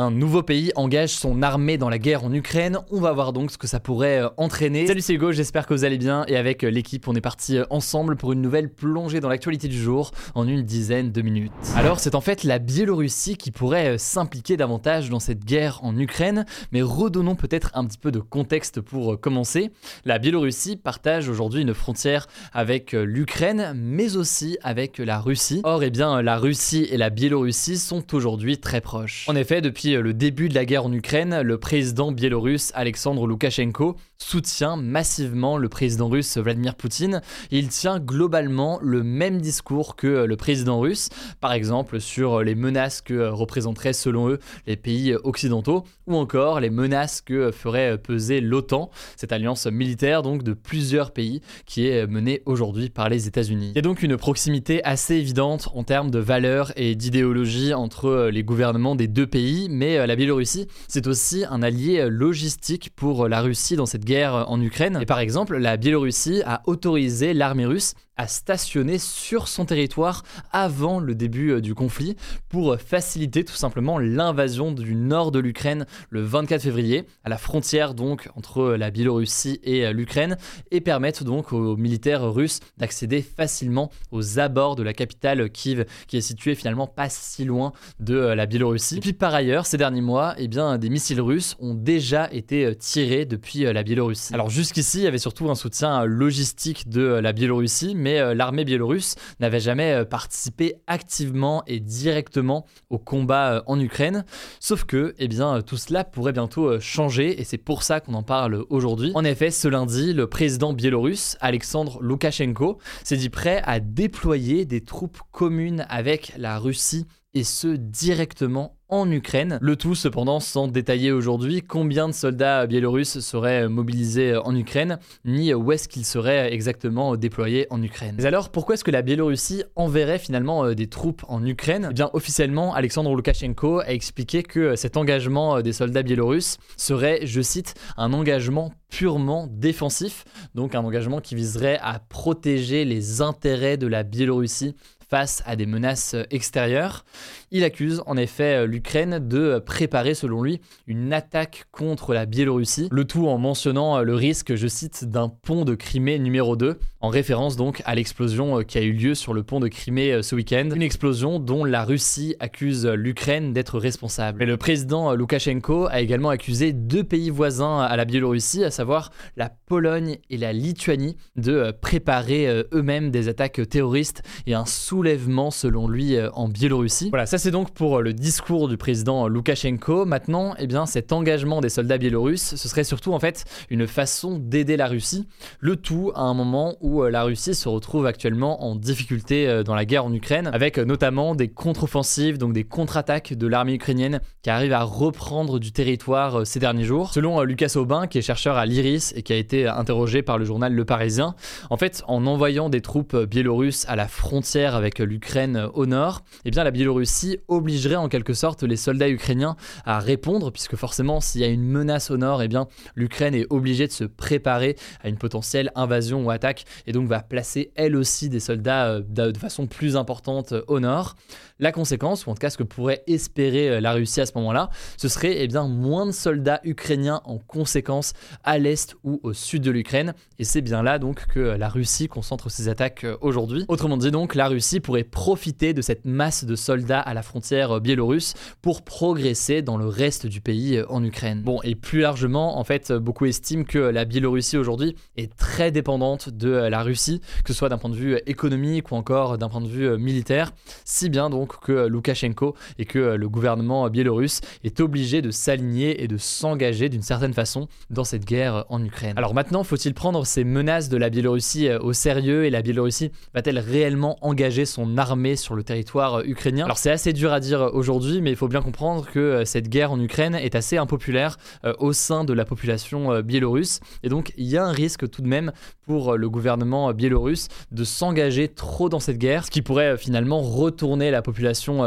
Un nouveau pays engage son armée dans la guerre en Ukraine. On va voir donc ce que ça pourrait euh, entraîner. Salut, c'est Hugo, j'espère que vous allez bien. Et avec euh, l'équipe, on est parti euh, ensemble pour une nouvelle plongée dans l'actualité du jour en une dizaine de minutes. Alors, c'est en fait la Biélorussie qui pourrait s'impliquer davantage dans cette guerre en Ukraine. Mais redonnons peut-être un petit peu de contexte pour commencer. La Biélorussie partage aujourd'hui une frontière avec l'Ukraine, mais aussi avec la Russie. Or, eh bien, la Russie et la Biélorussie sont aujourd'hui très proches. En effet, depuis le début de la guerre en Ukraine, le président biélorusse Alexandre Loukachenko soutient massivement le président russe Vladimir Poutine. Il tient globalement le même discours que le président russe, par exemple sur les menaces que représenteraient selon eux les pays occidentaux, ou encore les menaces que ferait peser l'OTAN, cette alliance militaire donc de plusieurs pays qui est menée aujourd'hui par les États-Unis. Il y a donc une proximité assez évidente en termes de valeurs et d'idéologie entre les gouvernements des deux pays, mais euh, la Biélorussie, c'est aussi un allié logistique pour la Russie dans cette guerre en Ukraine. Et par exemple, la Biélorussie a autorisé l'armée russe à stationner sur son territoire avant le début euh, du conflit pour faciliter tout simplement l'invasion du nord de l'Ukraine le 24 février, à la frontière donc entre la Biélorussie et euh, l'Ukraine, et permettre donc aux militaires russes d'accéder facilement aux abords de la capitale Kiev, qui est située finalement pas si loin de euh, la Biélorussie. Et puis par ailleurs, ces derniers mois, eh bien, des missiles russes ont déjà été tirés depuis la Biélorussie. Alors jusqu'ici, il y avait surtout un soutien logistique de la Biélorussie, mais euh, l'armée biélorusse n'avait jamais euh, participé activement et directement au combat euh, en Ukraine. Sauf que, eh tout cela pourrait bientôt changer et c'est pour ça qu'on en parle aujourd'hui. En effet, ce lundi, le président biélorusse, Alexandre Loukachenko, s'est dit prêt à déployer des troupes communes avec la Russie et ce directement en Ukraine. Le tout cependant sans détailler aujourd'hui combien de soldats biélorusses seraient mobilisés en Ukraine, ni où est-ce qu'ils seraient exactement déployés en Ukraine. Mais alors pourquoi est-ce que la Biélorussie enverrait finalement euh, des troupes en Ukraine? Eh bien officiellement, Alexandre Loukachenko a expliqué que cet engagement euh, des soldats biélorusses serait, je cite, un engagement purement défensif, donc un engagement qui viserait à protéger les intérêts de la Biélorussie face à des menaces extérieures. Il accuse en effet l'Ukraine de préparer selon lui une attaque contre la Biélorussie, le tout en mentionnant le risque, je cite, d'un pont de Crimée numéro 2, en référence donc à l'explosion qui a eu lieu sur le pont de Crimée ce week-end, une explosion dont la Russie accuse l'Ukraine d'être responsable. Mais le président Loukachenko a également accusé deux pays voisins à la Biélorussie, savoir la Pologne et la Lituanie, de préparer eux-mêmes des attaques terroristes et un soulèvement selon lui en Biélorussie. Voilà, ça c'est donc pour le discours du président Loukachenko. Maintenant, eh bien, cet engagement des soldats biélorusses, ce serait surtout en fait une façon d'aider la Russie. Le tout à un moment où la Russie se retrouve actuellement en difficulté dans la guerre en Ukraine, avec notamment des contre-offensives, donc des contre-attaques de l'armée ukrainienne qui arrivent à reprendre du territoire ces derniers jours. Selon Lucas Aubin, qui est chercheur à l'IRIS et qui a été interrogé par le journal Le Parisien, en fait, en envoyant des troupes biélorusses à la frontière avec l'Ukraine au nord, eh bien la Biélorussie obligerait en quelque sorte les soldats ukrainiens à répondre, puisque forcément s'il y a une menace au nord, eh bien l'Ukraine est obligée de se préparer à une potentielle invasion ou attaque, et donc va placer elle aussi des soldats euh, de façon plus importante au nord. La conséquence, ou en tout cas ce que pourrait espérer euh, la Russie à ce moment-là, ce serait eh bien, moins de soldats ukrainiens en conséquence à l'est ou au sud de l'Ukraine. Et c'est bien là donc que la Russie concentre ses attaques euh, aujourd'hui. Autrement dit donc, la Russie pourrait profiter de cette masse de soldats à la frontière euh, biélorusse pour progresser dans le reste du pays en Ukraine. Bon, et plus largement, en fait, beaucoup estiment que la Biélorussie aujourd'hui est très dépendante de la Russie, que ce soit d'un point de vue économique ou encore d'un point de vue militaire, si bien donc que Loukachenko et que le gouvernement biélorusse est obligé de s'aligner et de s'engager d'une certaine façon dans cette guerre en Ukraine. Alors maintenant, faut-il prendre ces menaces de la Biélorussie au sérieux et la Biélorussie va-t-elle réellement engager son armée sur le territoire ukrainien? Alors c'est assez dur à dire aujourd'hui, mais il faut bien comprendre que cette guerre en Ukraine est assez impopulaire au sein de la population biélorusse et donc il y a un risque tout de même pour le gouvernement biélorusse de s'engager trop dans cette guerre, ce qui pourrait finalement retourner la population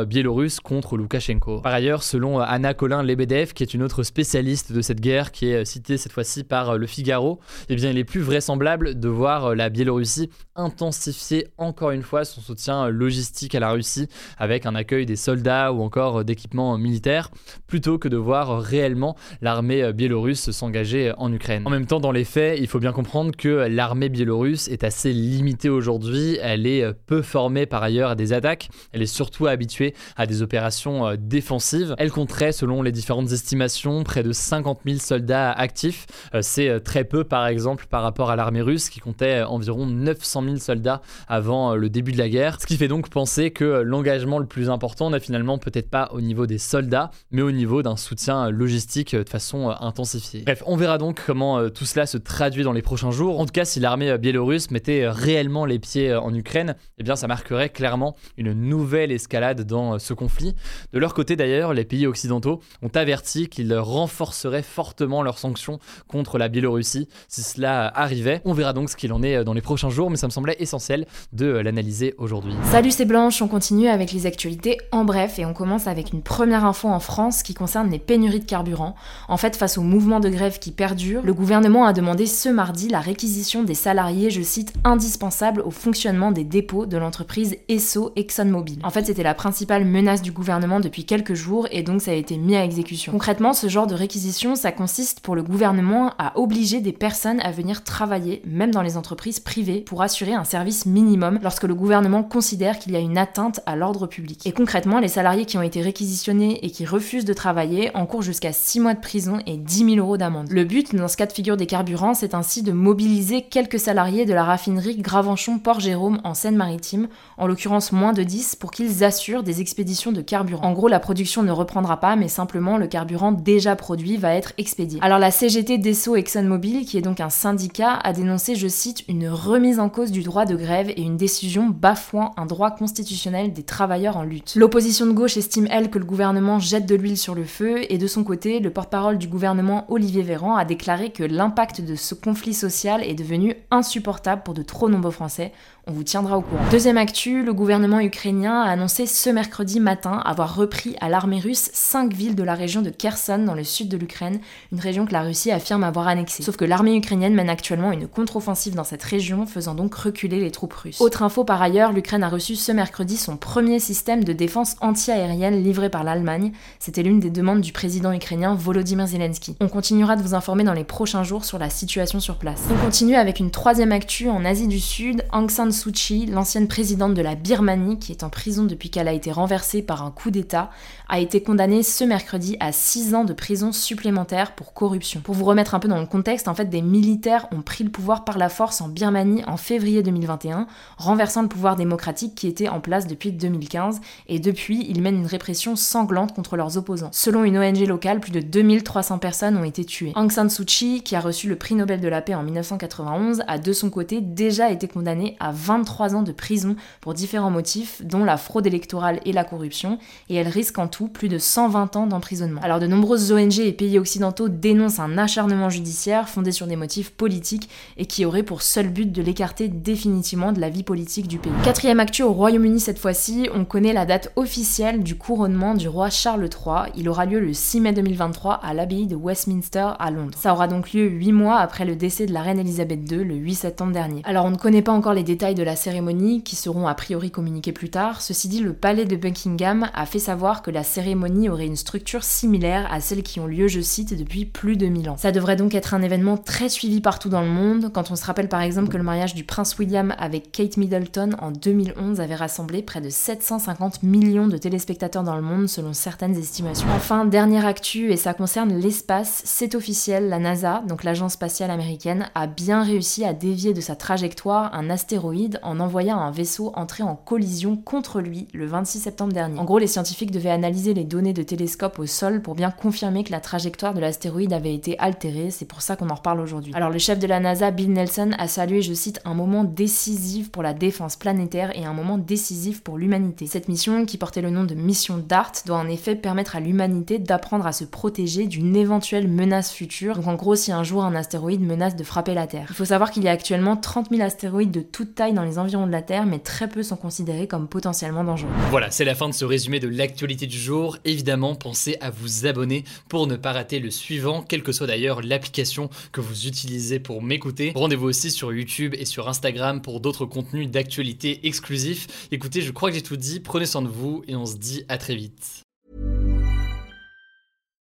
biélorusse contre Loukachenko. Par ailleurs, selon Anna Colin-Lebedev, qui est une autre spécialiste de cette guerre, qui est citée cette fois-ci par Le Figaro, eh bien il est plus vraisemblable de voir la Biélorussie intensifier encore une fois son soutien logistique à la Russie avec un accueil des soldats ou encore d'équipements militaires, plutôt que de voir réellement l'armée biélorusse s'engager en Ukraine. En même temps, dans les faits, il faut bien comprendre que l'armée biélorusse est assez limitée aujourd'hui, elle est peu formée par ailleurs à des attaques, elle est surtout habituée à des opérations euh, défensive. Elle compterait, selon les différentes estimations, près de 50 000 soldats actifs. Euh, c'est euh, très peu, par exemple, par rapport à l'armée russe qui comptait environ 900 000 soldats avant le début de la guerre. Ce qui fait donc penser que l'engagement le plus important n'est finalement peut-être pas au niveau des soldats, mais au niveau d'un soutien logistique de façon intensifiée. Bref, on verra donc comment tout cela se traduit dans les prochains jours. En tout cas, si l'armée biélorusse mettait réellement les pieds en Ukraine, eh bien ça marquerait clairement une nouvelle escalade dans ce conflit. De leur côté d'ailleurs, les pays occidentaux ont averti qu'ils renforceraient fortement leurs sanctions contre la Biélorussie si cela arrivait. On verra donc ce qu'il en est dans les prochains jours, mais ça me semblait essentiel de l'analyser aujourd'hui. Salut, c'est Blanche, on continue avec les actualités en bref et on commence avec une première info en France qui concerne les pénuries de carburant. En fait, face au mouvement de grève qui perdure, le gouvernement a demandé ce mardi la réquisition des salariés, je cite, indispensables au fonctionnement des dépôts de l'entreprise ESSO ExxonMobil. En fait, c'était la principale menace du gouvernement depuis quelques jours et donc ça a été mis à exécution. Concrètement, ce genre de réquisition, ça consiste pour le gouvernement à obliger des personnes à venir travailler, même dans les entreprises privées, pour assurer un service minimum lorsque le gouvernement considère qu'il y a une atteinte à l'ordre public. Et concrètement, les salariés qui ont été réquisitionnés et qui refusent de travailler encourent jusqu'à 6 mois de prison et 10 000 euros d'amende. Le but, dans ce cas de figure des carburants, c'est ainsi de mobiliser quelques salariés de la raffinerie Gravenchon-Port-Jérôme en Seine-Maritime, en l'occurrence moins de 10, pour qu'ils des expéditions de carburant. En gros, la production ne reprendra pas, mais simplement le carburant déjà produit va être expédié. Alors la CGT d'Esso ExxonMobil, qui est donc un syndicat, a dénoncé, je cite, une remise en cause du droit de grève et une décision bafouant un droit constitutionnel des travailleurs en lutte. L'opposition de gauche estime, elle, que le gouvernement jette de l'huile sur le feu, et de son côté, le porte-parole du gouvernement, Olivier Véran, a déclaré que l'impact de ce conflit social est devenu insupportable pour de trop nombreux Français, on vous tiendra au courant. Deuxième actu, le gouvernement ukrainien a annoncé ce mercredi matin avoir repris à l'armée russe cinq villes de la région de Kherson dans le sud de l'Ukraine, une région que la Russie affirme avoir annexée. Sauf que l'armée ukrainienne mène actuellement une contre-offensive dans cette région, faisant donc reculer les troupes russes. Autre info par ailleurs, l'Ukraine a reçu ce mercredi son premier système de défense anti-aérienne livré par l'Allemagne. C'était l'une des demandes du président ukrainien Volodymyr Zelensky. On continuera de vous informer dans les prochains jours sur la situation sur place. On continue avec une troisième actu en Asie du Sud. Aung Suu Kyi, l'ancienne présidente de la Birmanie, qui est en prison depuis qu'elle a été renversée par un coup d'État, a été condamnée ce mercredi à 6 ans de prison supplémentaire pour corruption. Pour vous remettre un peu dans le contexte, en fait, des militaires ont pris le pouvoir par la force en Birmanie en février 2021, renversant le pouvoir démocratique qui était en place depuis 2015, et depuis, ils mènent une répression sanglante contre leurs opposants. Selon une ONG locale, plus de 2300 personnes ont été tuées. Aung San Suu Kyi, qui a reçu le prix Nobel de la paix en 1991, a de son côté déjà été condamnée à 23 ans de prison pour différents motifs, dont la fraude électorale et la corruption, et elle risque en tout plus de 120 ans d'emprisonnement. Alors de nombreuses ONG et pays occidentaux dénoncent un acharnement judiciaire fondé sur des motifs politiques et qui aurait pour seul but de l'écarter définitivement de la vie politique du pays. Quatrième actu au Royaume-Uni cette fois-ci, on connaît la date officielle du couronnement du roi Charles III. Il aura lieu le 6 mai 2023 à l'abbaye de Westminster à Londres. Ça aura donc lieu 8 mois après le décès de la reine Elisabeth II le 8 septembre dernier. Alors on ne connaît pas encore les détails de la cérémonie qui seront a priori communiqués plus tard. Ceci dit, le palais de Buckingham a fait savoir que la cérémonie aurait une structure similaire à celles qui ont lieu, je cite, depuis plus de 1000 ans. Ça devrait donc être un événement très suivi partout dans le monde, quand on se rappelle par exemple que le mariage du prince William avec Kate Middleton en 2011 avait rassemblé près de 750 millions de téléspectateurs dans le monde selon certaines estimations. Enfin, dernière actu, et ça concerne l'espace, c'est officiel, la NASA, donc l'agence spatiale américaine, a bien réussi à dévier de sa trajectoire un astéroïde en envoyant un vaisseau entrer en collision contre lui le 26 septembre dernier. En gros, les scientifiques devaient analyser les données de télescope au sol pour bien confirmer que la trajectoire de l'astéroïde avait été altérée, c'est pour ça qu'on en reparle aujourd'hui. Alors le chef de la NASA, Bill Nelson, a salué, je cite, un moment décisif pour la défense planétaire et un moment décisif pour l'humanité. Cette mission, qui portait le nom de mission DART, doit en effet permettre à l'humanité d'apprendre à se protéger d'une éventuelle menace future. Donc en gros, si un jour un astéroïde menace de frapper la Terre. Il faut savoir qu'il y a actuellement 30 000 astéroïdes de toute taille dans les environs de la Terre, mais très peu sont considérés comme potentiellement dangereux. Voilà, c'est la fin de ce résumé de l'actualité du jour. Évidemment, pensez à vous abonner pour ne pas rater le suivant, quelle que soit d'ailleurs l'application que vous utilisez pour m'écouter. Rendez-vous aussi sur YouTube et sur Instagram pour d'autres contenus d'actualité exclusifs. Écoutez, je crois que j'ai tout dit, prenez soin de vous et on se dit à très vite.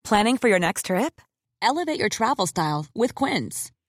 Planning for your next trip? Elevate your travel style with Quince.